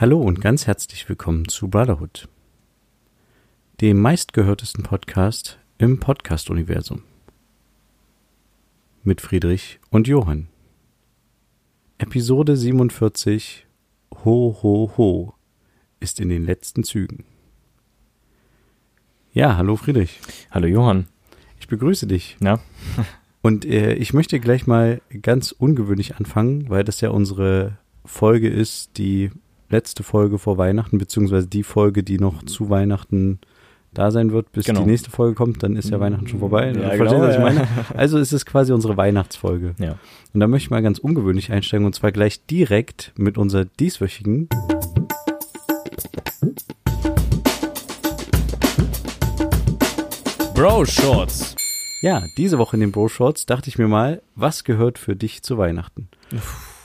Hallo und ganz herzlich willkommen zu Brotherhood, dem meistgehörtesten Podcast im Podcast-Universum. Mit Friedrich und Johann. Episode 47 Ho Ho Ho ist in den letzten Zügen. Ja, hallo Friedrich. Hallo Johann. Ich begrüße dich. Ja. Und äh, ich möchte gleich mal ganz ungewöhnlich anfangen, weil das ja unsere Folge ist, die letzte Folge vor Weihnachten, beziehungsweise die Folge, die noch zu Weihnachten da sein wird, bis Genau. die nächste Folge kommt, dann ist ja Weihnachten schon vorbei. Ja, genau, verstehst, was ich meine? Also ist es quasi unsere Weihnachtsfolge. Ja. Und da möchte ich mal ganz ungewöhnlich einsteigen und zwar gleich direkt mit unserer dieswöchigen Bro Shorts. Ja, diese Woche in den Bro Shorts dachte ich mir mal, was gehört für dich zu Weihnachten?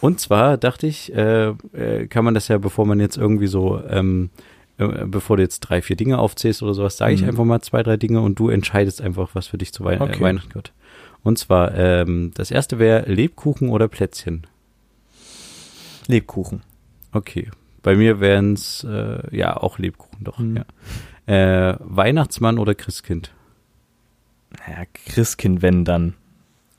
Und zwar dachte ich, äh, äh, kann man das ja, bevor man jetzt irgendwie so, ähm, äh, bevor du jetzt drei, vier Dinge aufzählst oder sowas, sage ich Mhm. einfach mal zwei, drei Dinge und du entscheidest einfach, was für dich zu Wei Okay. äh, Weihnachten gehört. Und zwar, ähm, das erste wäre Lebkuchen oder Plätzchen. Lebkuchen. Okay. Bei mir wären es, äh, ja, auch Lebkuchen, doch, Mhm. ja. Äh, Weihnachtsmann oder Christkind? Naja, Christkind, wenn dann.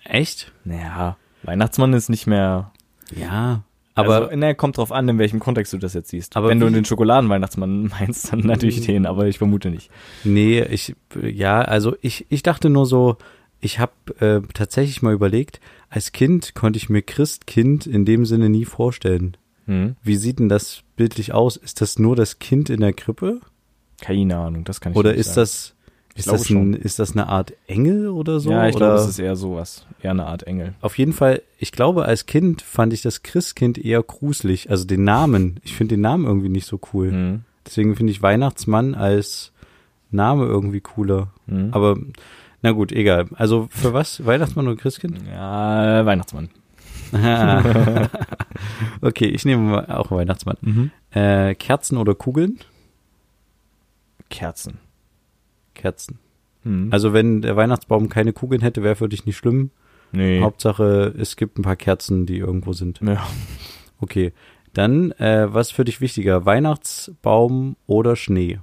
Echt? Naja, Weihnachtsmann ist nicht mehr. Ja. Aber also, naja, kommt drauf an, in welchem Kontext du das jetzt siehst. Aber wenn du den Schokoladenweihnachtsmann meinst, dann natürlich Mhm. den, aber ich vermute nicht. Nee, ich, ja, also ich, ich dachte nur so, ich habe äh, tatsächlich mal überlegt, als Kind konnte ich mir Christkind in dem Sinne nie vorstellen. Hm? Wie sieht denn das bildlich aus? Ist das nur das Kind in der Krippe? Keine Ahnung, das kann ich Oder nicht ist sagen. das, Ich ist das, ein, ist das eine Art Engel oder so? ja, ich oder? glaube, es ist eher sowas. Eher eine Art Engel. Auf jeden Fall, ich glaube, als Kind fand ich das Christkind eher gruselig. Also den Namen. Ich finde den Namen irgendwie nicht so cool. Hm? Deswegen finde ich Weihnachtsmann als Name irgendwie cooler. Hm? Aber na gut, egal. Also für was? Weihnachtsmann oder Christkind? ja, Weihnachtsmann. okay, ich nehme auch Weihnachtsmann. Mhm. Äh, Kerzen oder Kugeln? Kerzen. Kerzen. Hm. Also wenn der Weihnachtsbaum keine Kugeln hätte, wäre für dich nicht schlimm. nee. Hauptsache, es gibt ein paar Kerzen, die irgendwo sind. ja. Okay. Dann, äh, was für dich wichtiger? Weihnachtsbaum oder Schnee?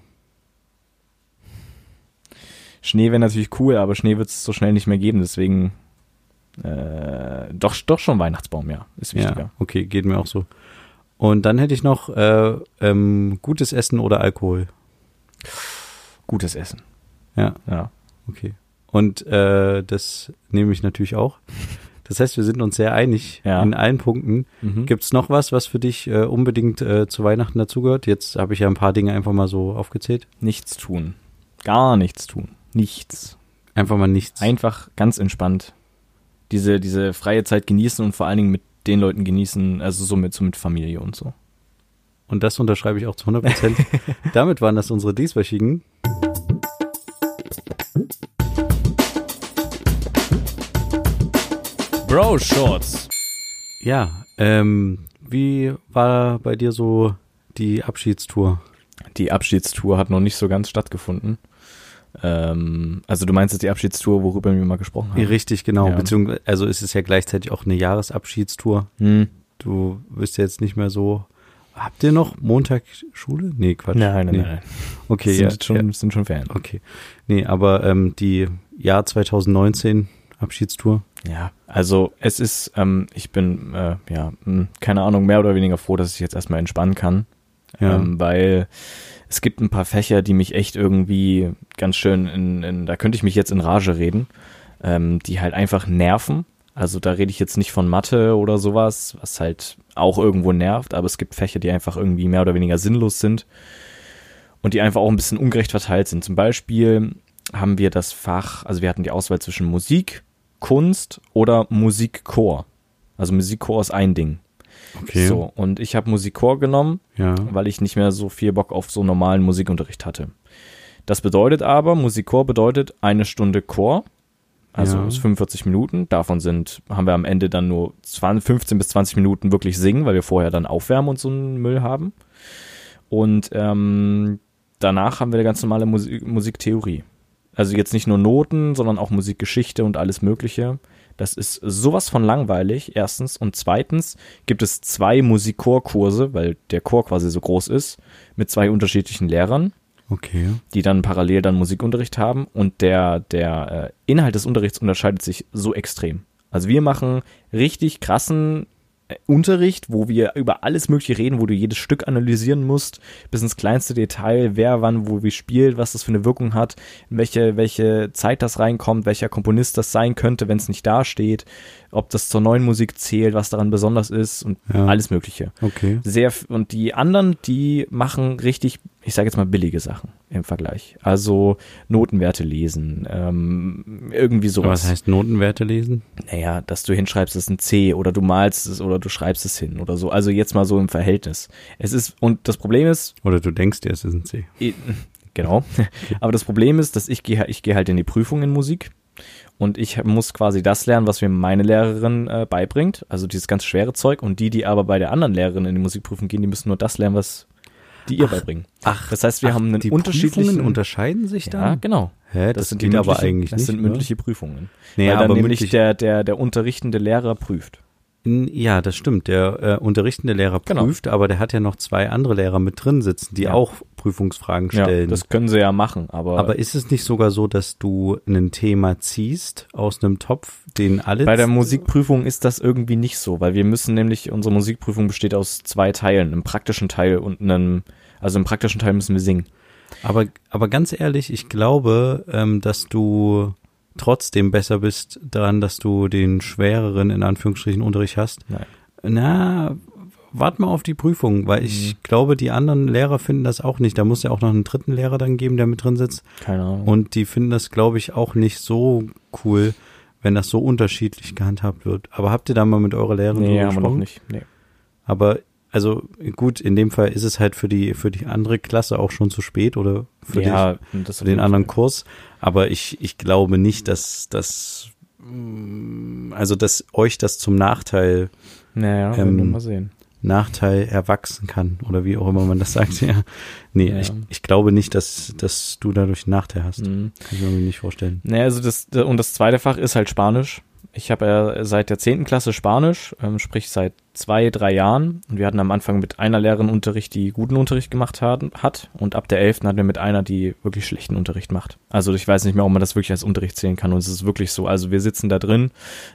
Schnee wäre natürlich cool, aber Schnee wird es so schnell nicht mehr geben, deswegen äh, doch, doch schon Weihnachtsbaum, ja, ist wichtiger. Ja, okay, geht mir auch so. Und dann hätte ich noch äh, ähm, gutes Essen oder Alkohol. Gutes Essen. Ja. Ja. Okay. Und äh, das nehme ich natürlich auch. Das heißt, wir sind uns sehr einig Ja. in allen Punkten. Mhm. Gibt's noch was, was für dich äh, unbedingt äh, zu Weihnachten dazugehört? Jetzt habe ich ja ein paar Dinge einfach mal so aufgezählt. Nichts tun. Gar nichts tun. Nichts. Einfach mal nichts. Einfach ganz entspannt. Diese, diese freie Zeit genießen und vor allen Dingen mit den Leuten genießen, also so mit, so mit Familie und so. Und das unterschreibe ich auch zu 100 Prozent. Damit waren das unsere dieswöchigen. Bro Shorts. Ja, ähm, wie war bei dir so die Abschiedstour? Die Abschiedstour hat noch nicht so ganz stattgefunden. Ähm, also du meinst jetzt die Abschiedstour, worüber wir mal gesprochen haben? Richtig, genau. Ja. Beziehungsweise, also ist es ja gleichzeitig auch eine Jahresabschiedstour. Hm. Du bist ja jetzt nicht mehr so. Habt ihr noch Montag Schule? Nee, Quatsch. Nein, nein, nee. nein. Okay, sind, ja, schon, ja. sind schon Fan. Okay. Nee, aber ähm, die Jahr 2019 Abschiedstour. Ja, also es ist, ähm, ich bin, äh, ja, mh, keine Ahnung, mehr oder weniger froh, dass ich jetzt erstmal entspannen kann. Ja. Ähm, weil es gibt ein paar Fächer, die mich echt irgendwie ganz schön in, in da könnte ich mich jetzt in Rage reden, ähm, die halt einfach nerven. Also da rede ich jetzt nicht von Mathe oder sowas, was halt auch irgendwo nervt, aber es gibt Fächer, die einfach irgendwie mehr oder weniger sinnlos sind und die einfach auch ein bisschen ungerecht verteilt sind. Zum Beispiel haben wir das Fach, also wir hatten die Auswahl zwischen Musik, Kunst oder Musikchor. Also Musikchor ist ein Ding. okay. So, und ich habe Musikchor genommen, Ja. weil ich nicht mehr so viel Bock auf so normalen Musikunterricht hatte. Das bedeutet aber, Musikchor bedeutet eine Stunde Chor, also Ja. ist 45 Minuten. Davon sind, haben wir am Ende dann nur 20, 15 bis 20 Minuten wirklich singen, weil wir vorher dann aufwärmen und so einen Müll haben. Und ähm, danach haben wir eine ganz normale Musik, Musiktheorie. Also jetzt nicht nur Noten, sondern auch Musikgeschichte und alles Mögliche. Das ist sowas von langweilig, erstens. Und zweitens gibt es zwei Musikchorkurse, weil der Chor quasi so groß ist, mit zwei unterschiedlichen Lehrern, Okay. die dann parallel dann Musikunterricht haben. Und der, der äh, Inhalt des Unterrichts unterscheidet sich so extrem. Also wir machen richtig krassen Unterricht, wo wir über alles Mögliche reden, wo du jedes Stück analysieren musst, bis ins kleinste Detail, wer wann wo wie spielt, was das für eine Wirkung hat, in welche, welche Zeit das reinkommt, welcher Komponist das sein könnte, wenn es nicht dasteht, ob das zur neuen Musik zählt, was daran besonders ist und Ja. alles Mögliche. Okay. Sehr und die anderen, die machen richtig, ich sage jetzt mal billige Sachen im Vergleich. Also Notenwerte lesen, ähm, irgendwie Aber sowas. was heißt Notenwerte lesen? Naja, dass du hinschreibst, es ist ein C oder du malst es oder du schreibst es hin oder so. Also jetzt mal so im Verhältnis. Es ist, und das Problem ist, Oder du denkst dir, es ist ein C. genau, aber das Problem ist, dass ich gehe ich gehe halt in die Prüfung in Musik und ich muss quasi das lernen, was mir meine Lehrerin äh, beibringt, also dieses ganz schwere Zeug und die, die aber bei der anderen Lehrerin in die Musikprüfung gehen, die müssen nur das lernen, was die ihr beibringen. Ach, Das heißt, wir haben einen die unterschiedlichen Prüfungen unterscheiden sich Ja, dann? genau. Hä, das, sind geht die aber eigentlich das nicht. sind ne? mündliche Prüfungen. Nee, weil dann aber nämlich mündlich- der, der, der unterrichtende Lehrer prüft. Ja, das stimmt. Der äh, unterrichtende Lehrer Genau. prüft, aber der hat ja noch zwei andere Lehrer mit drin sitzen, die Ja. auch Prüfungsfragen stellen. Ja, das können sie ja machen, aber, aber ist es nicht sogar so, dass du ein Thema ziehst aus einem Topf, den alle bei der Musikprüfung ist das irgendwie nicht so, weil wir müssen nämlich, unsere Musikprüfung besteht aus zwei Teilen, einem praktischen Teil und einem, also im praktischen Teil müssen wir singen. Aber, aber ganz ehrlich, ich glaube, ähm, dass du trotzdem besser bist daran, dass du den schwereren, in Anführungsstrichen, Unterricht hast. Nein. Na, wart mal auf die Prüfung, weil ich glaube, die anderen Lehrer finden das auch nicht. Da muss ja auch noch einen dritten Lehrer dann geben, der mit drin sitzt. Keine Ahnung. Und die finden das, glaube ich, auch nicht so cool, wenn das so unterschiedlich gehandhabt wird. Aber habt ihr da mal mit eurer Lehrerin nee, drüber gesprochen? nicht. Nee. Aber also gut, in dem Fall ist es halt für die für die andere Klasse auch schon zu spät oder für, ja, das für den anderen Kurs. Aber ich ich glaube nicht, dass das mm, also dass euch das zum Nachteil Naja, ähm, mal sehen. Nachteil erwachsen kann oder wie auch immer man das sagt. Ja, nee, Ja. ich, ich glaube nicht, dass dass du dadurch einen Nachteil hast. Mhm. Kann ich mir nicht vorstellen. Naja, also das, und das zweite Fach ist halt Spanisch. Ich habe ja seit der zehnten Klasse Spanisch, ähm, sprich seit zwei, drei Jahren. Und wir hatten am Anfang mit einer Lehrerin Unterricht, die guten Unterricht gemacht hat, hat. Und ab der elften hatten wir mit einer, die wirklich schlechten Unterricht macht. Also ich weiß nicht mehr, ob man das wirklich als Unterricht zählen kann. Und es ist wirklich so. Also wir sitzen da drin,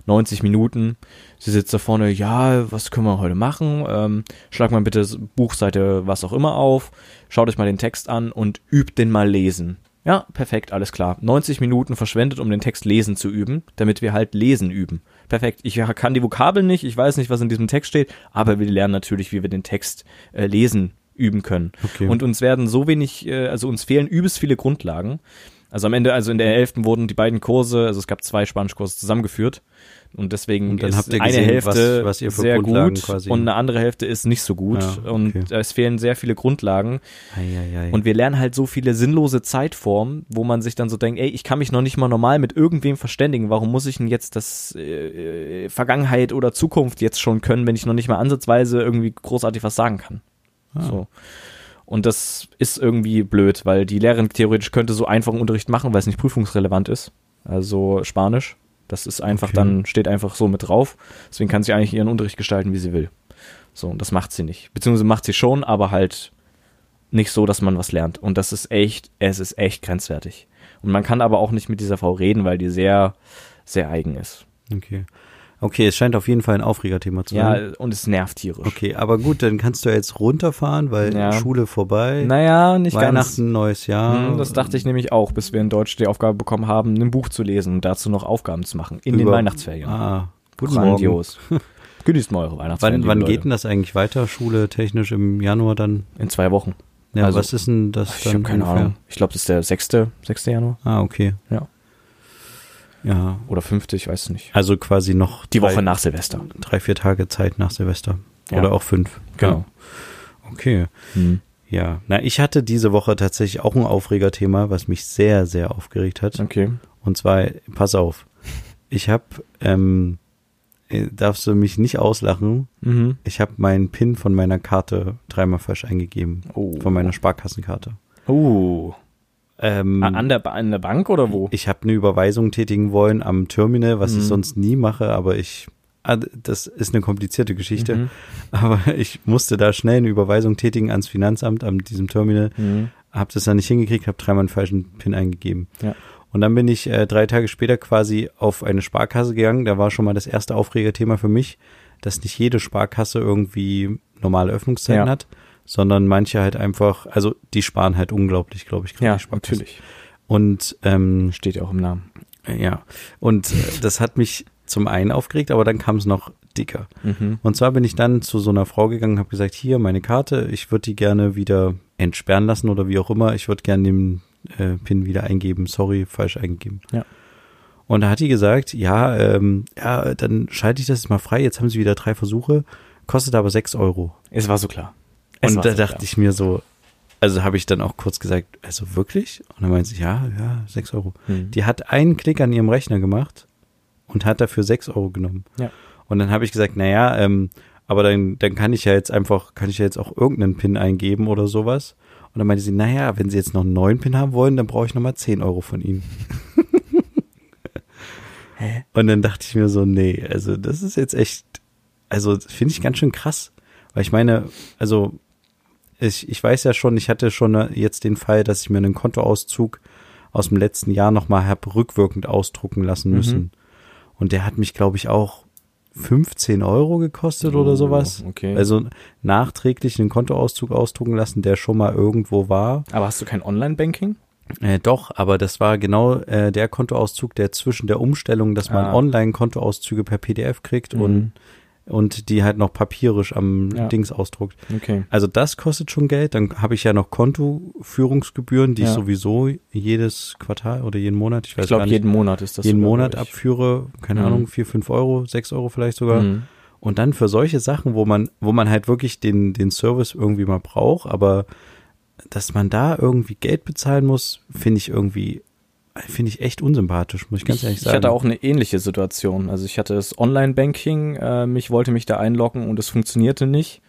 90 Minuten. Sie sitzt da vorne, ja, was können wir heute machen? Ähm, schlag mal bitte Buchseite, was auch immer auf. Schaut euch mal den Text an und übt den mal lesen. Ja, perfekt, alles klar. 90 Minuten verschwendet, um den Text lesen zu üben, damit wir halt lesen üben. Perfekt. Ich kann die Vokabeln nicht, ich weiß nicht, was in diesem Text steht, aber wir lernen natürlich, wie wir den Text äh, lesen üben können. Okay. Und uns werden so wenig, äh, also uns fehlen übelst viele Grundlagen. Also am Ende, also in der Elften wurden die beiden Kurse, also es gab zwei Spanischkurse zusammengeführt und deswegen Und dann ist habt ihr eine gesehen, Hälfte was- was ihr für sehr gut quasi- und eine andere Hälfte ist nicht so gut Ja, und okay. es fehlen sehr viele Grundlagen Eieiei. und wir lernen halt so viele sinnlose Zeitformen, wo man sich dann so denkt, ey, ich kann mich noch nicht mal normal mit irgendwem verständigen. Warum muss ich denn jetzt das äh, äh, Vergangenheit oder Zukunft jetzt schon können, wenn ich noch nicht mal ansatzweise irgendwie großartig was sagen kann? Ah. So. Und das ist irgendwie blöd, weil die Lehrerin theoretisch könnte so einfachen Unterricht machen, weil es nicht prüfungsrelevant ist. Also Spanisch. Das ist einfach Okay. dann, steht einfach so mit drauf. Deswegen kann sie eigentlich ihren Unterricht gestalten, wie sie will. So, und das macht sie nicht. Beziehungsweise macht sie schon, aber halt nicht so, dass man was lernt. Und das ist echt, es ist echt grenzwertig. Und man kann aber auch nicht mit dieser Frau reden, weil die sehr, sehr eigen ist. Okay. Okay, es scheint auf jeden Fall ein Aufregerthema zu sein. Ja, und es nervt tierisch. Okay, aber gut, dann kannst du ja jetzt runterfahren, weil Ja. Schule vorbei, Naja, nicht Weihnachten, ganz. neues Jahr. Hm, Das dachte ich nämlich auch, bis wir in Deutsch die Aufgabe bekommen haben, ein Buch zu lesen und dazu noch Aufgaben zu machen in den Über- Weihnachtsferien. Ah, Morgen. Grandios. Genießt mal eure Weihnachtsferien. Wann, wann geht denn das eigentlich weiter, Schule technisch im Januar dann? In zwei Wochen. Ja, Also, was ist denn das Ich dann habe keine ungefähr? Ahnung. Ich glaube, das ist der 6. 6. Januar Ah, okay. Ja. Ja, oder 5. Ich weiß nicht. also quasi noch Die drei, Woche nach Silvester. drei, vier Tage Zeit nach Silvester. Ja. Oder auch fünf. Genau. Ja. Okay. Hm. Ja, na, ich hatte diese Woche tatsächlich auch ein Aufregerthema, was mich sehr, sehr aufgeregt hat. Okay. Und zwar, pass auf, ich habe, ähm, äh, darfst du mich nicht auslachen, Mhm. ich habe meinen PIN von meiner Karte dreimal falsch eingegeben, Oh. von meiner Sparkassenkarte. Oh. Ähm, An der, an der Bank oder wo? Ich habe eine Überweisung tätigen wollen am Terminal, was ich Mhm. sonst nie mache, aber ich, ah, das ist eine komplizierte Geschichte, Mhm. aber ich musste da schnell eine Überweisung tätigen ans Finanzamt an diesem Terminal, Mhm. habe das dann nicht hingekriegt, habe dreimal einen falschen PIN eingegeben. Ja. Und dann bin ich äh, drei Tage später quasi auf eine Sparkasse gegangen. Da war schon mal das erste Aufregerthema für mich, dass nicht jede Sparkasse irgendwie normale Öffnungszeiten Ja. hat, sondern manche halt einfach, also die sparen halt unglaublich, glaube ich, Ja, natürlich. Und ähm, Steht ja auch im Namen. ja, und äh, das hat mich zum einen aufgeregt, aber dann kam es noch dicker. Mhm. Und zwar bin ich dann zu so einer Frau gegangen und habe gesagt, hier meine Karte, ich würde die gerne wieder entsperren lassen oder wie auch immer. Ich würde gerne den äh, PIN wieder eingeben. Sorry, falsch eingegeben. Ja. Und da hat die gesagt, ja, ähm, ja, dann schalte ich das jetzt mal frei. Jetzt haben sie wieder drei Versuche, kostet aber sechs Euro. Es war so klar. Es Und da so dachte klar. ich mir so, also habe ich dann auch kurz gesagt, also wirklich? Und dann meinte sie, ja, ja, sechs Euro. Mhm. Die hat einen Klick an ihrem Rechner gemacht und hat dafür sechs Euro genommen. Ja. Und dann habe ich gesagt, naja, ähm, aber dann, dann kann ich ja jetzt einfach, kann ich ja jetzt auch irgendeinen PIN eingeben oder sowas. Und dann meinte sie, naja, wenn Sie jetzt noch einen neuen PIN haben wollen, dann brauche ich nochmal 10 Euro von Ihnen. Hä? Und dann dachte ich mir so, nee, also das ist jetzt echt, also finde ich ganz schön krass. Weil ich meine, also ich, ich weiß ja schon, ich hatte schon äh, jetzt den Fall, dass ich mir einen Kontoauszug aus dem letzten Jahr nochmal habe rückwirkend ausdrucken lassen Mhm. müssen. Und der hat mich, glaube ich, auch 15 Euro gekostet oder Oh, sowas. okay. Also nachträglich einen Kontoauszug ausdrucken lassen, der schon mal irgendwo war. Aber hast du kein Online-Banking? Äh, doch, aber das war genau äh, der Kontoauszug, der zwischen der Umstellung, dass man Ah. Online-Kontoauszüge per PDF kriegt und, und die halt noch papierisch am Ja. Dings ausdruckt. Okay. Also das kostet schon Geld. Dann habe ich ja noch Kontoführungsgebühren, die Ja. ich sowieso jedes Quartal oder jeden Monat, ich weiß Ich glaube, gar nicht, jeden Monat ist das. jeden sogar, Monat glaub abführe, keine Mhm. Ahnung, vier, fünf Euro, sechs Euro vielleicht sogar. Mhm. Und dann für solche Sachen, wo man, wo man halt wirklich den, den Service irgendwie mal braucht, aber dass man da irgendwie Geld bezahlen muss, finde ich irgendwie, finde ich echt unsympathisch, muss ich ganz ehrlich ich sagen. hatte auch eine ähnliche Situation. Also ich hatte das Online-Banking, äh, mich wollte mich da einloggen und es funktionierte nicht.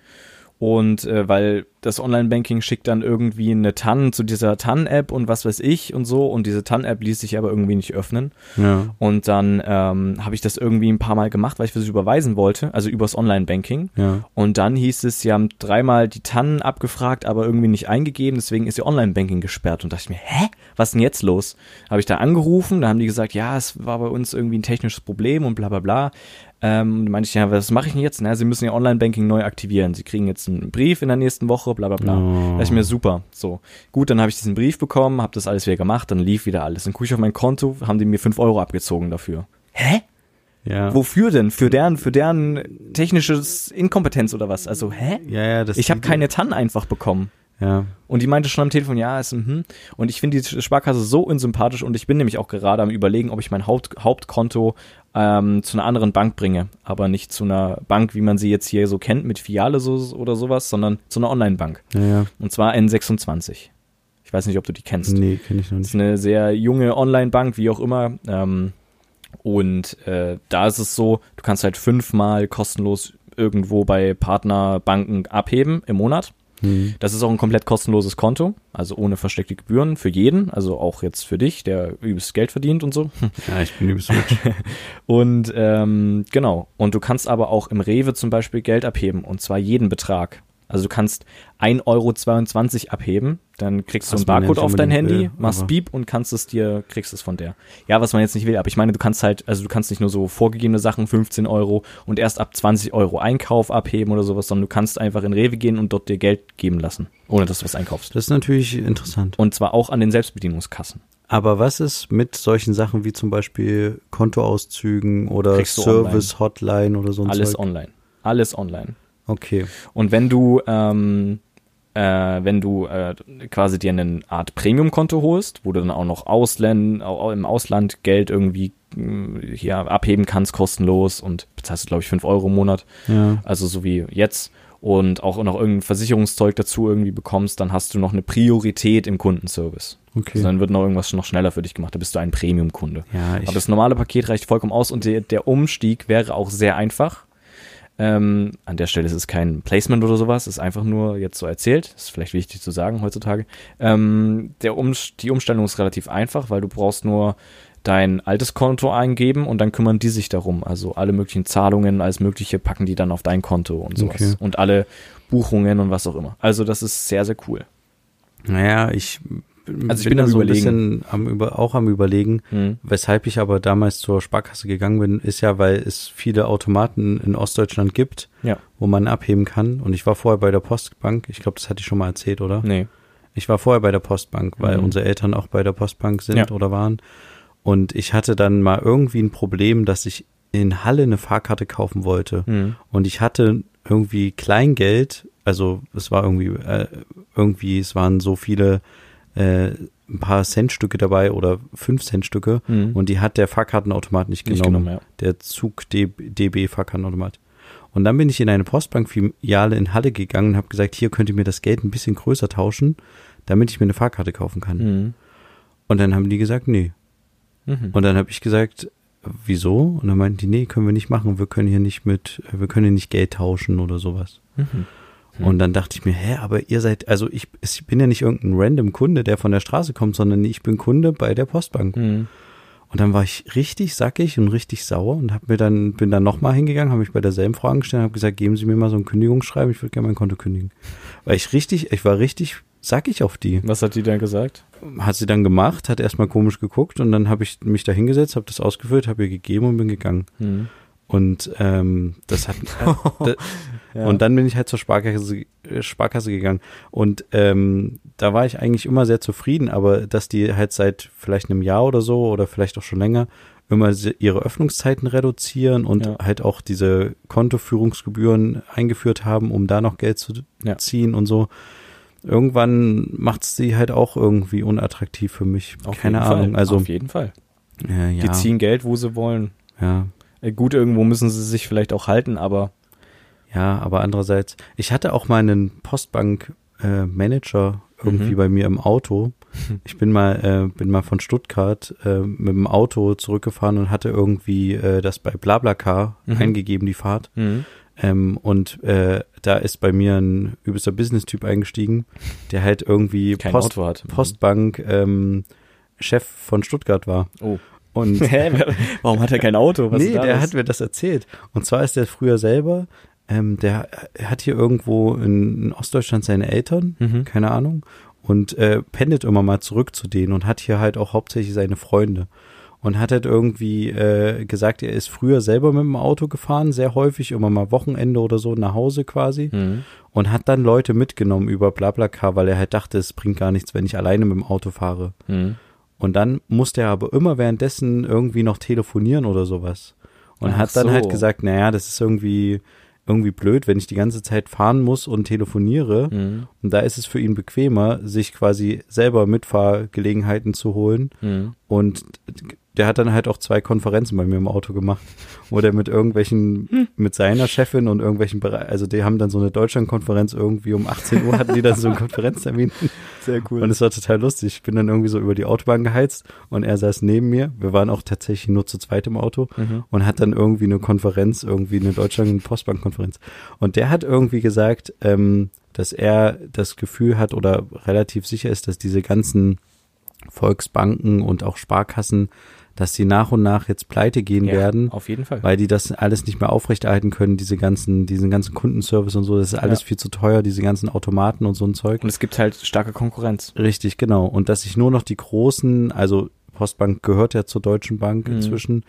Und äh, weil das Online-Banking schickt dann irgendwie eine TAN zu dieser TAN-App und was weiß ich und so. Und diese TAN-App ließ sich aber irgendwie nicht öffnen. ja, Und dann ähm, habe ich das irgendwie ein paar Mal gemacht, weil ich was überweisen wollte, also übers Online-Banking. ja. Und dann hieß es, sie haben dreimal die TAN abgefragt, aber irgendwie nicht eingegeben, deswegen ist ihr Online-Banking gesperrt. Und dachte ich mir, hä? Was ist denn jetzt los? Habe ich da angerufen, da haben die gesagt, ja, es war bei uns irgendwie ein technisches Problem und bla bla bla. Ähm, da meinte ich, ja, was mache ich denn jetzt? Na, sie müssen ihr Online-Banking neu aktivieren. Sie kriegen jetzt einen Brief in der nächsten Woche, bla bla bla. Oh. Da ich mir, super. So, gut, dann habe ich diesen Brief bekommen, habe das alles wieder gemacht, dann lief wieder alles. Dann gucke ich auf mein Konto, haben die mir fünf Euro abgezogen dafür. Hä? Ja. Wofür denn? Für deren, für deren technisches Inkompetenz oder was? Also, hä? ja, ja, das Ich habe keine TAN einfach bekommen. Ja, Und die meinte schon am Telefon, ja, ist, mhm. Und ich finde die Sparkasse so unsympathisch und ich bin nämlich auch gerade am überlegen, ob ich mein Haupt, Hauptkonto ähm, zu einer anderen Bank bringe. Aber nicht zu einer Bank, wie man sie jetzt hier so kennt, mit Filiale so, oder sowas, sondern zu einer Online-Bank. ja, ja. Und zwar N26. Ich weiß nicht, ob du die kennst. Nee, kenne ich noch Das ist nicht. eine sehr junge Online-Bank, wie auch immer. Ähm, und äh, da ist es so, du kannst halt fünfmal kostenlos irgendwo bei Partnerbanken abheben im Monat. Hm. Das ist auch ein komplett kostenloses Konto, also ohne versteckte Gebühren für jeden, also auch jetzt für dich, der übelst Geld verdient und so. Ja, ich bin übelst rich. Und ähm, genau, und du kannst aber auch im Rewe zum Beispiel Geld abheben und zwar jeden Betrag. Also du kannst 1,22 Euro abheben, dann kriegst Was du einen Barcode auf dein Handy, will, machst Beep und kannst es dir, kriegst es von der. Ja, was man jetzt nicht will, aber ich meine, du kannst halt, also du kannst nicht nur so vorgegebene Sachen, 15 Euro und erst ab 20 Euro Einkauf abheben oder sowas, sondern du kannst einfach in Rewe gehen und dort dir Geld geben lassen, ohne dass du was einkaufst. Das ist natürlich interessant. Und zwar auch an den Selbstbedienungskassen. Aber was ist mit solchen Sachen wie zum Beispiel Kontoauszügen oder Service-Hotline oder so ein Alles Zeug? online. Alles online. Okay. Und wenn du, ähm, äh, wenn du äh, quasi dir eine Art Premium-Konto holst, wo du dann auch noch Ausländ, im Ausland Geld irgendwie mh, hier abheben kannst, kostenlos und bezahlst du, glaube ich, 5 Euro im Monat, Ja. also so wie jetzt, und auch noch irgendein Versicherungszeug dazu irgendwie bekommst, dann hast du noch eine Priorität im Kundenservice. Okay. Also dann wird noch irgendwas noch schneller für dich gemacht, da bist du ein Premium-Kunde. ja, Aber das normale Paket reicht vollkommen aus und der, der Umstieg wäre auch sehr einfach. Ähm, an der Stelle ist es kein Placement oder sowas, ist einfach nur jetzt so erzählt. Ist vielleicht wichtig zu sagen heutzutage. Ähm, der um die Umstellung ist relativ einfach, weil du brauchst nur dein altes Konto eingeben und dann kümmern die sich darum. Also alle möglichen Zahlungen, alles Mögliche packen die dann auf dein Konto und sowas. Okay. Und alle Buchungen und was auch immer. Also das ist sehr, sehr cool. Naja, ich Also ich bin da so ein bisschen am über, auch am überlegen, Hm. weshalb ich aber damals zur Sparkasse gegangen bin, ist ja, weil es viele Automaten in Ostdeutschland gibt, Ja. wo man abheben kann. Und ich war vorher bei der Postbank. Ich glaube, das hatte ich schon mal erzählt, oder? Nee. Ich war vorher bei der Postbank, weil Mhm. unsere Eltern auch bei der Postbank sind Ja. oder waren. Und ich hatte dann mal irgendwie ein Problem, dass ich in Halle eine Fahrkarte kaufen wollte. Hm. Und ich hatte irgendwie Kleingeld, also es war irgendwie, äh, irgendwie, es waren so viele, äh, ein paar Centstücke dabei oder fünf Centstücke Hm. und die hat der Fahrkartenautomat nicht Nicht genommen. genommen, ja. Der Zug DB Fahrkartenautomat. Und dann bin ich in eine Postbankfiliale in Halle gegangen und habe gesagt, hier könnt ihr mir das Geld ein bisschen größer tauschen, damit ich mir eine Fahrkarte kaufen kann. Hm. Und dann haben die gesagt, nee. Mhm. Und dann habe ich gesagt, wieso? Und dann meinten die, nee, können wir nicht machen. Wir können hier nicht mit, wir können hier nicht Geld tauschen oder sowas. Mhm. Hm. Und dann dachte ich mir, hä, aber ihr seid, also ich, ich bin ja nicht irgendein random Kunde, der von der Straße kommt, sondern ich bin Kunde bei der Postbank. Hm. Und dann war ich richtig sackig und richtig sauer und hab mir dann, bin dann nochmal hingegangen, habe mich bei derselben Frau angestellt und habe gesagt, geben Sie mir mal so ein Kündigungsschreiben, ich würde gerne mein Konto kündigen. Weil ich richtig, ich war richtig sackig auf die. Was hat die dann gesagt? Hat sie dann gemacht, hat erstmal komisch geguckt und dann habe ich mich da hingesetzt, habe das ausgefüllt, habe ihr gegeben und bin gegangen. Hm. Und ähm, das hat da, Ja. und dann bin ich halt zur Sparkasse, äh, Sparkasse gegangen. Und ähm, da war ich eigentlich immer sehr zufrieden, aber dass die halt seit vielleicht einem Jahr oder so oder vielleicht auch schon länger immer ihre Öffnungszeiten reduzieren und Ja. halt auch diese Kontoführungsgebühren eingeführt haben, um da noch Geld zu Ja. ziehen und so. Irgendwann macht sie halt auch irgendwie unattraktiv für mich. Auf Keine Ahnung. Fall. Also Auf jeden Fall. äh, ja, Die ziehen Geld, wo sie wollen. ja. Äh, Gut, irgendwo müssen sie sich vielleicht auch halten, aber Ja, aber andererseits, ich hatte auch mal einen Postbank-Manager irgendwie Mhm. bei mir im Auto. Ich bin mal, äh, bin mal von Stuttgart äh, mit dem Auto zurückgefahren und hatte irgendwie äh, das bei BlaBlaCar Mhm. eingegeben, die Fahrt. hm. Ähm, und äh, da ist bei mir ein übelster Business-Typ eingestiegen, der halt irgendwie Post, hat. Postbank ähm, Chef von Stuttgart war. Oh. Und Hä? Warum hat er kein Auto? Was nee, ist der los? hat mir das erzählt. Und zwar ist der früher selber, ähm, der hat hier irgendwo in, Ostdeutschland seine Eltern, Mhm. keine Ahnung, und äh, pendelt immer mal zurück zu denen und hat hier halt auch hauptsächlich seine Freunde. Und hat halt irgendwie äh, gesagt, er ist früher selber mit dem Auto gefahren, sehr häufig, immer mal Wochenende oder so nach Hause quasi. Hm. Und hat dann Leute mitgenommen über BlaBlaCar, weil er halt dachte, es bringt gar nichts, wenn ich alleine mit dem Auto fahre. Hm. Und dann musste er aber immer währenddessen irgendwie noch telefonieren oder sowas. Und Ach hat dann so. halt gesagt, naja, das ist irgendwie, irgendwie blöd, wenn ich die ganze Zeit fahren muss und telefoniere. Hm. Und da ist es für ihn bequemer, sich quasi selber Mitfahrgelegenheiten zu holen. Hm. Und der hat dann halt auch zwei Konferenzen bei mir im Auto gemacht, wo der mit irgendwelchen, mit seiner Chefin und irgendwelchen Bereichen, also die haben dann so eine Deutschlandkonferenz irgendwie um 18 Uhr hatten die dann so einen Konferenztermin. Sehr cool. Und es war total lustig. Ich bin dann irgendwie so über die Autobahn geheizt und er saß neben mir. Wir waren auch tatsächlich nur zu zweit im Auto Mhm. und hat dann irgendwie eine Konferenz, irgendwie eine Deutschland-Postbank-Konferenz. Und der hat irgendwie gesagt, ähm, dass er das Gefühl hat oder relativ sicher ist, dass diese ganzen Volksbanken und auch Sparkassen, dass sie nach und nach jetzt pleite gehen Ja, werden, Auf jeden Fall. weil die das alles nicht mehr aufrechterhalten können, diese ganzen, diesen ganzen Kundenservice und so, das ist alles Ja. viel zu teuer, diese ganzen Automaten und so ein Zeug. Und es gibt halt starke Konkurrenz. Richtig, genau. Und dass sich nur noch die großen, also Postbank gehört ja zur Deutschen Bank Mhm. inzwischen.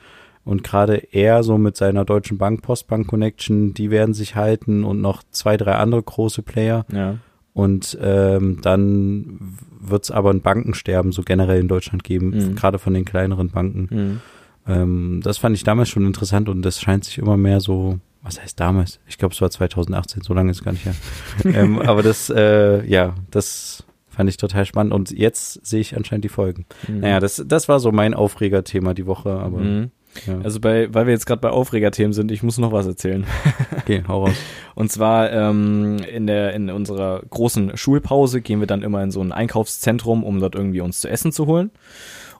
Und gerade er so mit seiner Deutschen Bank Postbank Connection, die werden sich halten und noch zwei, drei andere große Player. Ja. Und ähm, dann wird es aber ein Bankensterben so generell in Deutschland geben, Mhm. gerade von den kleineren Banken. Hm. Ähm, das fand ich damals schon interessant und das scheint sich immer mehr so, was heißt damals? Ich glaube, es war 2018, so lange ist es gar nicht her. ähm, aber das, äh, ja, das fand ich total spannend und jetzt sehe ich anscheinend die Folgen. Hm. Naja, das, das war so mein Aufregerthema die Woche, aber Mhm. Ja. Also bei, weil wir jetzt gerade bei Aufregerthemen sind, ich muss noch was erzählen. okay, hau raus. Und zwar ähm, in der in unserer großen Schulpause gehen wir dann immer in so ein Einkaufszentrum, um dort irgendwie uns zu essen zu holen.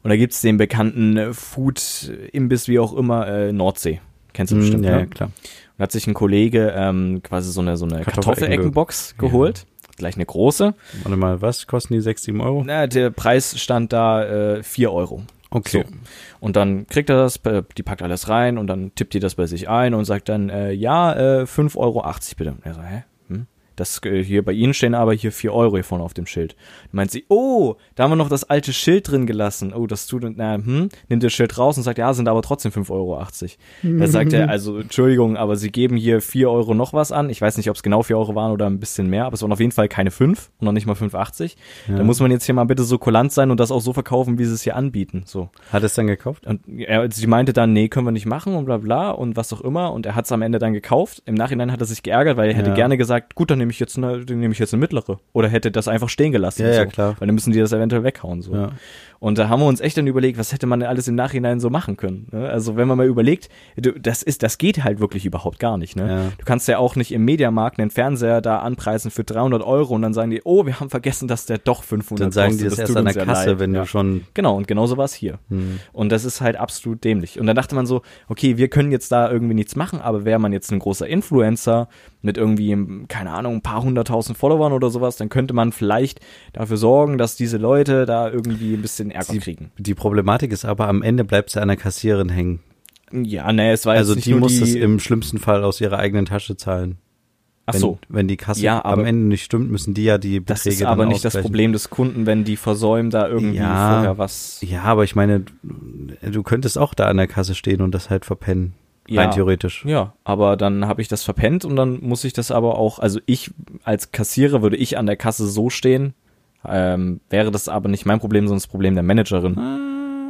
Und da gibt's den bekannten Food-Imbiss, wie auch immer, äh, Nordsee. Kennst du Hm, bestimmt, ja, ne? ja, klar. Und hat sich ein Kollege ähm, quasi so eine, so eine Kartoffeleckenbox. Kartoffeleckenbox geholt. Gleich eine große. Warte mal, was kosten die 6, 7 Euro? Na, der Preis stand da äh, 4 Euro. Okay. So. Und dann kriegt er das, die packt alles rein und dann tippt die das bei sich ein und sagt dann, äh, ja, äh, 5,80 Euro bitte. Und er so, hä? Das äh, hier bei Ihnen stehen aber hier 4 Euro hier vorne auf dem Schild. Dann meint sie, oh, da haben wir noch das alte Schild drin gelassen. Oh, das tut, na, hm, nimmt das Schild raus und sagt, ja, sind aber trotzdem 5,80 Euro. Da sagt er, also, Entschuldigung, aber Sie geben hier 4 Euro noch was an. Ich weiß nicht, ob es genau 4 Euro waren oder ein bisschen mehr, aber es waren auf jeden Fall keine 5 und noch nicht mal 5,80. Da muss man jetzt hier mal bitte so kulant sein und das auch so verkaufen, wie sie es hier anbieten. So. Hat es dann gekauft? Und er, sie meinte dann, nee, können wir nicht machen und bla bla und was auch immer. Und er hat es am Ende dann gekauft. Im Nachhinein hat er sich geärgert, weil er hätte Ja. gerne gesagt, gut, dann nehme ich jetzt eine, nehme ich jetzt eine mittlere. Oder hätte das einfach stehen gelassen. Ja, so. ja, klar. Weil dann müssen die das eventuell weghauen. So. Ja. Und da haben wir uns echt dann überlegt, was hätte man denn alles im Nachhinein so machen können. Ne? Also wenn man mal überlegt, du, das ist, das geht halt wirklich überhaupt gar nicht. Ne? Ja. Du kannst ja auch nicht im Mediamarkt einen Fernseher da anpreisen für 300 Euro und dann sagen die, oh, wir haben vergessen, dass der doch 500 Dann sagen die kostet. das, erst an der Kasse, leid. wenn ja. du schon. Genau, und genauso war es hier. Hm. Und das ist halt absolut dämlich. Und dann dachte man so, okay, wir können jetzt da irgendwie nichts machen, aber wäre man jetzt ein großer Influencer mit irgendwie, keine Ahnung, ein paar hunderttausend Followern oder sowas, dann könnte man vielleicht dafür sorgen, dass diese Leute da irgendwie ein bisschen Ärger kriegen. Die Problematik ist aber, am Ende bleibt sie an der Kassiererin hängen. Ja, nee, es war Also jetzt nicht die muss die, es im schlimmsten Fall aus ihrer eigenen Tasche zahlen. Ach Wenn, so. wenn die Kasse Ja, aber- am Ende nicht stimmt, müssen die ja die Das Beträge ist aber dann nicht das. Problem des Kunden, wenn die versäumen, da irgendwie Ja. vorher was. Ja, aber ich meine, du könntest auch da an der Kasse stehen und das halt verpennen. Ja. Rein theoretisch. Ja, aber dann habe ich das verpennt und dann muss ich das aber auch, also ich als Kassierer würde ich an der Kasse so stehen, ähm, wäre das aber nicht mein Problem, sondern das Problem der Managerin.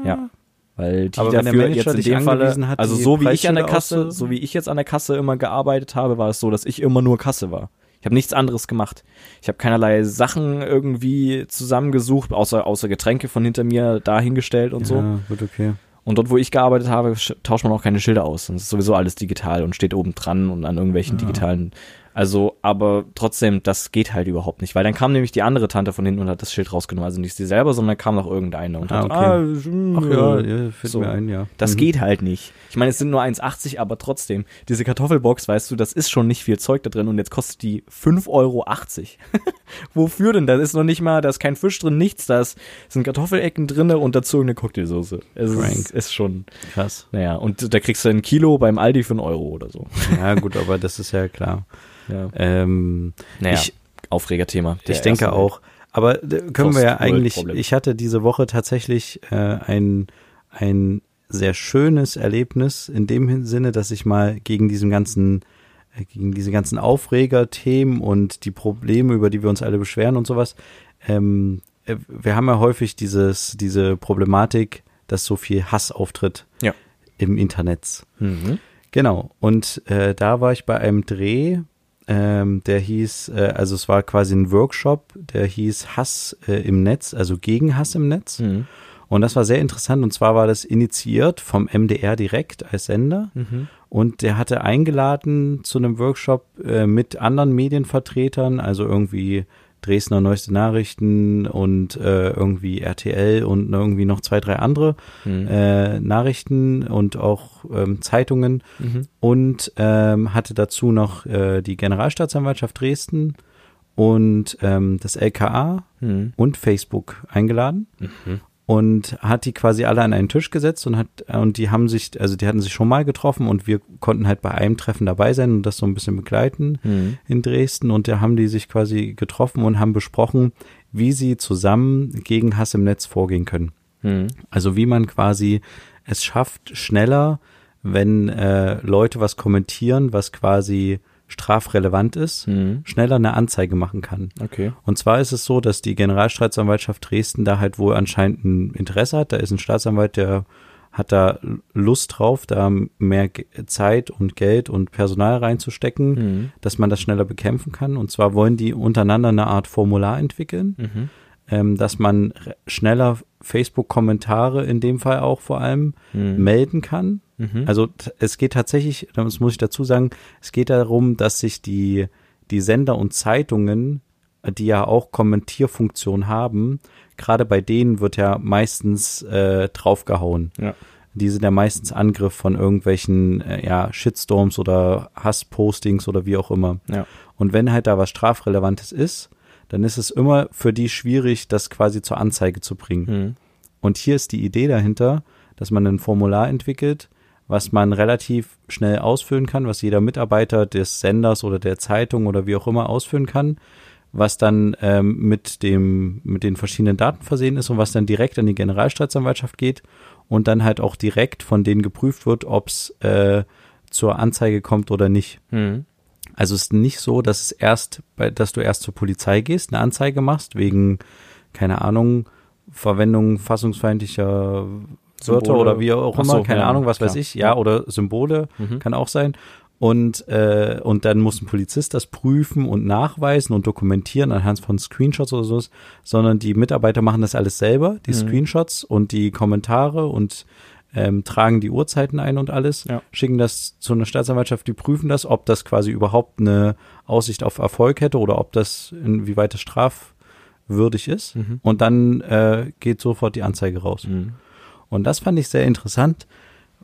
Ja. Weil die Aber dafür Manager jetzt in dem Falle, hat, also so wie ich an der Kasse, auszu- so wie ich jetzt an der Kasse immer gearbeitet habe, war es so, dass ich immer nur Kasse war. Ich habe nichts anderes gemacht. Ich habe keinerlei Sachen irgendwie zusammengesucht, außer außer Getränke von hinter mir dahingestellt und so. Ja, gut, okay. Und dort, wo ich gearbeitet habe, sch- tauscht man auch keine Schilder aus. Und es ist sowieso alles digital und steht oben dran und an irgendwelchen digitalen. Also, aber trotzdem, das geht halt überhaupt nicht, weil dann kam nämlich die andere Tante von hinten und hat das Schild rausgenommen. Also nicht sie selber, sondern kam noch irgendeine und Ah, hat, okay. ah, Ach ja, ja fällt So. mir ein, ja. das Mhm. geht halt nicht. Ich meine, es sind nur 1,80, aber trotzdem. Diese Kartoffelbox, weißt du, das ist schon nicht viel Zeug da drin und jetzt kostet die 5,80 Euro. Wofür denn? Da ist noch nicht mal, da ist kein Fisch drin, nichts. Da ist, sind Kartoffelecken drinne und dazu eine Cocktailsoße. Es ist, ist schon, Krass. naja, und da kriegst du ein Kilo beim Aldi für einen Euro oder so. Ja, gut, aber das ist ja klar. Ja. Ähm, Naja, ich, Aufregerthema. Ich denke auch. Aber äh, können wir ja eigentlich, ich hatte diese Woche tatsächlich äh, ein, ein sehr schönes Erlebnis in dem Sinne, dass ich mal gegen diesen ganzen, äh, gegen diese ganzen Aufregerthemen und die Probleme, über die wir uns alle beschweren und sowas, ähm, äh, wir haben ja häufig dieses, diese Problematik, dass so viel Hass auftritt Ja. im Internet. Mhm. Genau. Und äh, da war ich bei einem Dreh, ähm, der hieß, äh, also es war quasi ein Workshop, der hieß Hass äh, im Netz, also gegen Hass im Netz. Mhm. Und das war sehr interessant. Und zwar war das initiiert vom MDR direkt als Sender. Mhm. Und der hatte eingeladen zu einem Workshop äh, mit anderen Medienvertretern, also irgendwie Dresdner Neueste Nachrichten und äh, irgendwie RTL und irgendwie noch zwei, drei andere Mhm. äh, Nachrichten und auch ähm, Zeitungen Mhm. und ähm, hatte dazu noch äh, die Generalstaatsanwaltschaft Dresden und ähm, das LKA Mhm. und Facebook eingeladen Mhm. Und hat die quasi alle an einen Tisch gesetzt und hat und die haben sich also die hatten sich schon mal getroffen und wir konnten halt bei einem Treffen dabei sein und das so ein bisschen begleiten Mhm. in Dresden und da haben die sich quasi getroffen und haben besprochen, wie sie zusammen gegen Hass im Netz vorgehen können. Mhm. Also wie man quasi es schafft, schneller, wenn äh, Leute was kommentieren, was quasi strafrelevant ist, Mhm. schneller eine Anzeige machen kann. Okay. Und zwar ist es so, dass die Generalstaatsanwaltschaft Dresden da halt wohl anscheinend ein Interesse hat. Da ist ein Staatsanwalt, der hat da Lust drauf, da mehr Zeit und Geld und Personal reinzustecken, Mhm. dass man das schneller bekämpfen kann. Und zwar wollen die untereinander eine Art Formular entwickeln, Mhm. ähm, dass man schneller Facebook-Kommentare in dem Fall auch vor allem Mhm. melden kann. Mhm. Also es geht tatsächlich, das muss ich dazu sagen, es geht darum, dass sich die, die Sender und Zeitungen, die ja auch Kommentierfunktion haben, gerade bei denen wird ja meistens äh, draufgehauen. Ja. die sind ja meistens Angriff von irgendwelchen äh, ja, Shitstorms oder Hasspostings oder wie auch immer. Ja. Und wenn halt da was Strafrelevantes ist, dann ist es immer für die schwierig, das quasi zur Anzeige zu bringen. Mhm. Und hier ist die Idee dahinter, dass man ein Formular entwickelt, was man relativ schnell ausfüllen kann, was jeder Mitarbeiter des Senders oder der Zeitung oder wie auch immer ausfüllen kann, was dann ähm, mit dem mit den verschiedenen Daten versehen ist und was dann direkt an die Generalstaatsanwaltschaft geht und dann halt auch direkt von denen geprüft wird, ob es äh, zur Anzeige kommt oder nicht. Mhm. Also es ist nicht so, dass es erst, bei, dass du erst zur Polizei gehst, eine Anzeige machst wegen keine Ahnung Verwendung fassungsfeindlicher Wörter Symbole. oder wie auch immer, so, keine ja, Ahnung, was weiß klar. ich, ja, oder Symbole, Mhm. kann auch sein. Und, äh, und dann muss ein Polizist das prüfen und nachweisen und dokumentieren anhand von Screenshots oder so, sondern die Mitarbeiter machen das alles selber, die Mhm. Screenshots und die Kommentare und ähm, tragen die Uhrzeiten ein und alles, Ja. schicken das zu einer Staatsanwaltschaft, die prüfen das, ob das quasi überhaupt eine Aussicht auf Erfolg hätte oder ob das, inwieweit es strafwürdig ist. Mhm. Und dann äh, geht sofort die Anzeige raus. Mhm. Und das fand ich sehr interessant,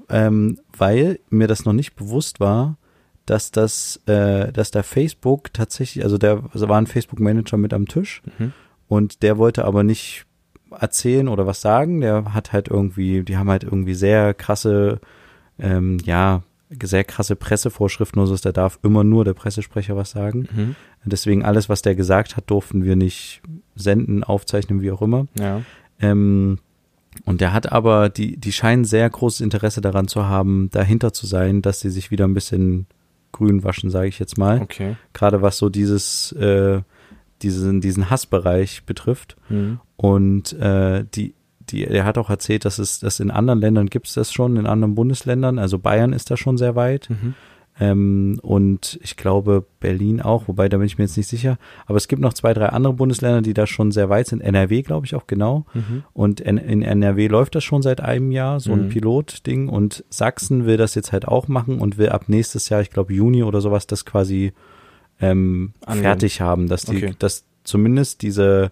ähm, weil mir das noch nicht bewusst war, dass das, äh, dass da Facebook tatsächlich, also der also war ein Facebook-Manager mit am Tisch Mhm. und der wollte aber nicht erzählen oder was sagen. Der hat halt irgendwie, die haben halt irgendwie sehr krasse, ähm, ja, sehr krasse Pressevorschriften oder so, da darf immer nur der Pressesprecher was sagen. Mhm. Deswegen alles, was der gesagt hat, durften wir nicht senden, aufzeichnen, wie auch immer. Ja. Ähm, und der hat aber, die, die scheinen sehr großes Interesse daran zu haben, dahinter zu sein, dass sie sich wieder ein bisschen grün waschen, sage ich jetzt mal. Okay. Gerade was so dieses, äh, diesen, diesen Hassbereich betrifft. Mhm. Und äh, die, die, er hat auch erzählt, dass es das in anderen Ländern gibt es das schon, in anderen Bundesländern. Also Bayern ist da schon sehr weit. Mhm. Ähm, und ich glaube Berlin auch, wobei da bin ich mir jetzt nicht sicher. Aber es gibt noch zwei, drei andere Bundesländer, die da schon sehr weit sind. NRW, glaube ich, auch genau. Mhm. Und in, in NRW läuft das schon seit einem Jahr, so ein Mhm. Pilotding. Und Sachsen will das jetzt halt auch machen und will ab nächstes Jahr, ich glaube Juni oder sowas, das quasi ähm, fertig haben, dass die, Okay. dass zumindest diese,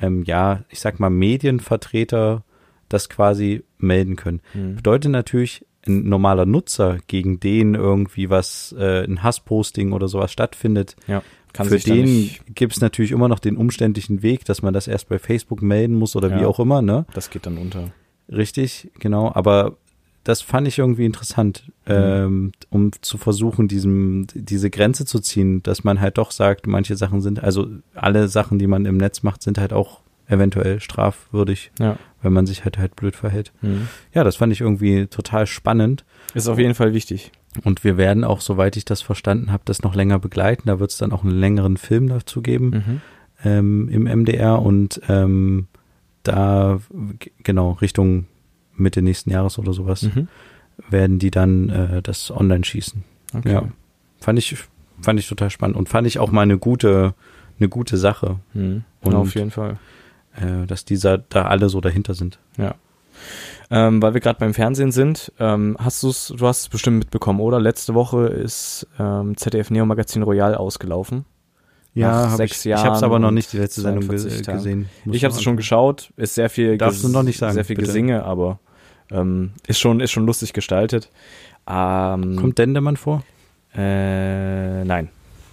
ähm, ja, ich sag mal, Medienvertreter das quasi melden können. Mhm. Bedeutet natürlich, ein normaler Nutzer, gegen den irgendwie was, äh, ein Hassposting oder sowas stattfindet, Ja. Kann für den nicht, gibt's natürlich immer noch den umständlichen Weg, dass man das erst bei Facebook melden muss oder wie Ja. auch immer, ne? das geht dann unter. Richtig, genau. Aber das fand ich irgendwie interessant, ähm, um zu versuchen, diesem, diese Grenze zu ziehen, dass man halt doch sagt, manche Sachen sind, also alle Sachen, die man im Netz macht, sind halt auch eventuell strafwürdig, Ja. wenn man sich halt halt blöd verhält. Mhm. Ja, das fand ich irgendwie total spannend. Ist auf jeden Fall wichtig. Und wir werden auch, soweit ich das verstanden habe, das noch länger begleiten. Da wird es dann auch einen längeren Film dazu geben Mhm. ähm, im MDR und ähm, da genau Richtung Mitte nächsten Jahres oder sowas Mhm. werden die dann äh, das online schießen. Okay. Ja, fand ich fand ich total spannend und fand ich auch mal eine gute eine gute Sache, Mhm. Und- auf jeden Fall. Äh, dass dieser da alle so dahinter sind. Ja. Ähm, weil wir gerade beim Fernsehen sind, ähm, hast du's, du hast es bestimmt mitbekommen, oder? Letzte Woche ist ähm, ZDF Neo Magazin Royal ausgelaufen. Nach hab sechs ich, ich habe es Jahren aber noch nicht die letzte Sendung 42 ge Tagen. gesehen. Muss ich habe es schon geschaut, ist sehr viel, Darfst du noch nicht sagen, sehr viel bitte. Gesinge, aber ähm, ist schon ist schon lustig gestaltet. Ähm, Kommt Dendemann vor? äh, nein,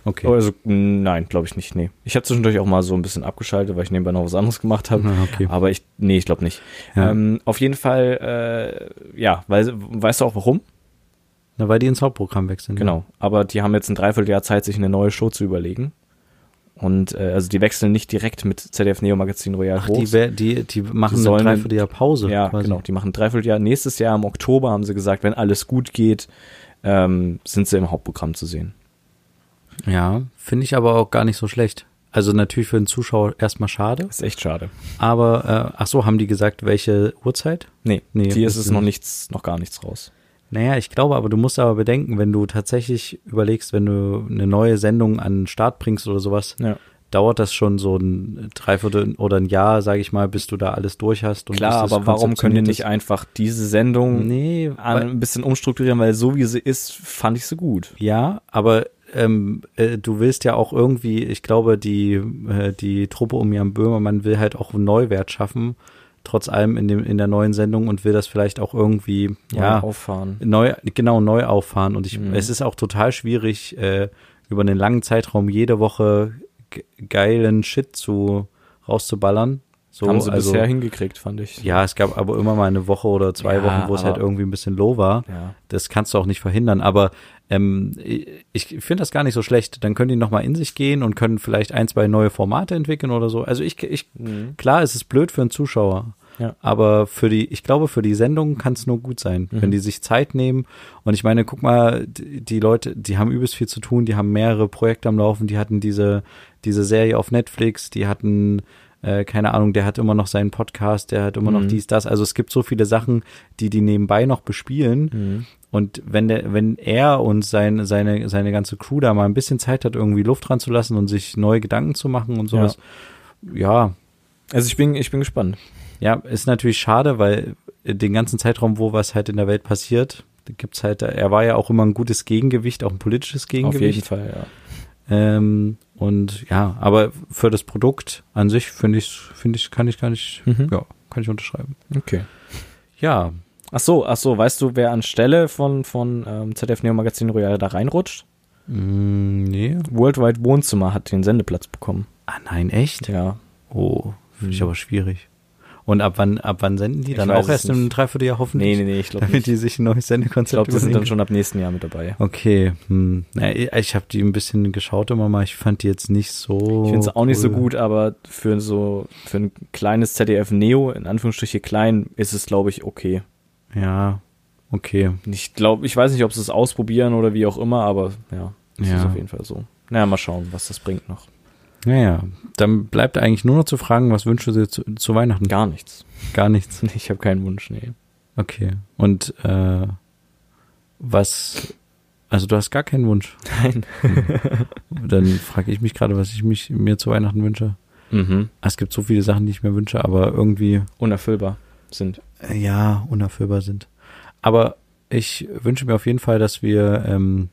Okay. also nein, glaube ich nicht. Nee, ich habe zwischendurch auch mal so ein bisschen abgeschaltet, weil ich nebenbei noch was anderes gemacht habe. Okay. Aber ich, nee, ich glaube nicht. Ja. Ähm, auf jeden Fall, äh, ja, weil, weißt du auch warum? Na, weil die ins Hauptprogramm wechseln. ne? Genau. Aber die haben jetzt ein Dreivierteljahr Zeit, sich eine neue Show zu überlegen. Und äh, also die wechseln nicht direkt mit ZDF Neo Magazin Royal Ach, die, die, die machen Die eine sollen- Dreivierteljahr Pause. ja, quasi. genau. Die machen ein Dreivierteljahr. Nächstes Jahr im Oktober haben sie gesagt, wenn alles gut geht, ähm, sind sie im Hauptprogramm zu sehen. Ja, finde ich aber auch gar nicht so schlecht. Also natürlich für den Zuschauer erstmal schade, Ist echt schade. aber äh, ach so, haben die gesagt, welche Uhrzeit? Nee, Nee, die ist es noch nichts, noch gar nichts raus. Naja, ich glaube aber, du musst aber bedenken, wenn du tatsächlich überlegst, wenn du eine neue Sendung an den Start bringst oder sowas, Ja. dauert das schon so ein Dreiviertel oder ein Jahr, sage ich mal, bis du da alles durch hast. Und Klar, aber warum können die nicht einfach diese Sendung. Nee, ein bisschen umstrukturieren, weil so wie sie ist, fand ich sie gut. ja, aber ähm, äh, du willst ja auch irgendwie, ich glaube, die, äh, die Truppe um Jan Böhmermann will halt auch einen Neuwert schaffen trotz allem in dem in der neuen Sendung und will das vielleicht auch irgendwie ja auffahren. neu genau neu auffahren und ich Mhm. es ist auch total schwierig äh, über einen langen Zeitraum jede Woche ge- geilen Shit zu rauszuballern. So, Haben sie also, bisher hingekriegt, fand ich. ja, es gab aber immer mal eine Woche oder zwei Ja, Wochen, wo es halt irgendwie ein bisschen low war. Ja. Das kannst du auch nicht verhindern. Aber ähm, ich finde das gar nicht so schlecht. Dann können die nochmal in sich gehen und können vielleicht ein, zwei neue Formate entwickeln oder so. Also ich, ich Mhm. klar, es ist blöd für einen Zuschauer. Ja. Aber für die, ich glaube, für die Sendung kann es nur gut sein, Mhm. wenn die sich Zeit nehmen. Und ich meine, guck mal, die, die Leute, die haben übelst viel zu tun, die haben mehrere Projekte am Laufen, die hatten diese, diese Serie auf Netflix, die hatten, äh, keine Ahnung, der hat immer noch seinen Podcast, der hat immer noch Mhm. dies, das. Also es gibt so viele Sachen, die die nebenbei noch bespielen. Mhm. Und wenn der, wenn er und sein, seine, seine ganze Crew da mal ein bisschen Zeit hat, irgendwie Luft dran zu lassen und sich neue Gedanken zu machen und sowas, ja, Also ich bin, ich bin gespannt. ja, ist natürlich schade, weil den ganzen Zeitraum, wo was halt in der Welt passiert, da gibt's halt, er war ja auch immer ein gutes Gegengewicht, auch ein politisches Auf jeden Gegengewicht. Fall, ja. Ähm, und ja, aber für das Produkt an sich finde ich, finde ich, kann ich gar nicht, Mhm. ja, kann ich unterschreiben. Okay. Ja, Ach so, ach so, weißt du, wer anstelle von, von ähm, ZDF Neo Magazin Royal da reinrutscht? mm, nee. Worldwide Wohnzimmer hat den Sendeplatz bekommen. Ah, nein, echt? Ja. Oh, finde ich Hm. aber schwierig. Und ab wann, ab wann senden die? Ich Dann auch erst im. Dreivierteljahr hoffentlich? Nee, nee, nee, ich glaube Damit nicht. die sich ein neues Ich Sendekonzept glaube, die sind dann schon ab nächsten Jahr mit dabei. Okay, hm. Na, ich habe die ein bisschen geschaut immer mal. Ich fand die jetzt nicht so. Ich finde es auch nicht so cool. gut, aber für so für ein kleines ZDF Neo, in Anführungsstriche klein, ist es, glaube ich, okay. Ja, okay. Ich glaube, ich weiß nicht, ob sie es ausprobieren oder wie auch immer, aber ja, es Ja. ist auf jeden Fall so. Naja, mal schauen, was das bringt noch. Naja, dann bleibt eigentlich nur noch zu fragen, was wünschst du dir zu, zu Weihnachten? Gar nichts. Gar nichts. Ich habe keinen Wunsch, nee. Okay. Und äh, was. Also du hast gar keinen Wunsch. Nein. Dann frage ich mich gerade, was ich mich mir zu Weihnachten wünsche. Mhm. Ah, Es gibt so viele Sachen, die ich mir wünsche, aber irgendwie Unerfüllbar sind. ja unerfüllbar sind. Aber ich wünsche mir auf jeden Fall, dass wir ähm,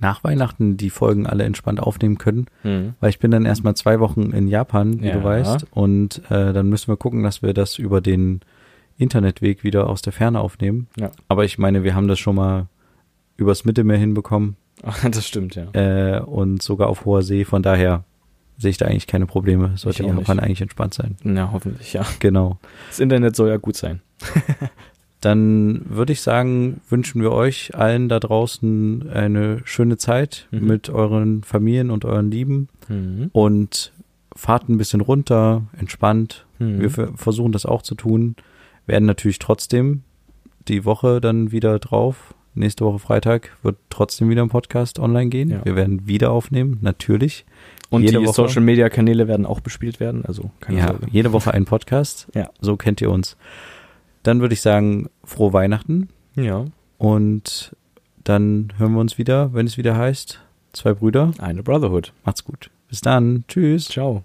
nach Weihnachten die Folgen alle entspannt aufnehmen können. Mhm. Weil ich bin dann erstmal zwei Wochen in Japan, wie Ja. du weißt. Und äh, dann müssen wir gucken, dass wir das über den Internetweg wieder aus der Ferne aufnehmen. Ja. Aber ich meine, wir haben das schon mal übers Mittelmeer hinbekommen Das stimmt, ja. äh, und sogar auf hoher See. Von daher sehe ich da eigentlich keine Probleme. Sollte Japan nicht. eigentlich entspannt sein. Ja, hoffentlich, ja. Genau. Das Internet soll ja gut sein. Dann würde ich sagen, wünschen wir euch allen da draußen eine schöne Zeit Mhm. mit euren Familien und euren Lieben Mhm. und fahrt ein bisschen runter, entspannt. Mhm. Wir ver- versuchen das auch zu tun. Werden natürlich trotzdem die Woche dann wieder drauf. Nächste Woche Freitag wird trotzdem wieder ein Podcast online gehen. Ja. Wir werden wieder aufnehmen, natürlich. Und jede die Woche. Social Media Kanäle werden auch bespielt werden, also keine Ja, Sorge. jede Woche ein Podcast. Ja. So kennt ihr uns. Dann würde ich sagen, frohe Weihnachten Ja. und dann hören wir uns wieder, wenn es wieder heißt, zwei Brüder. Eine Brotherhood. Macht's gut. Bis dann. Tschüss. Ciao.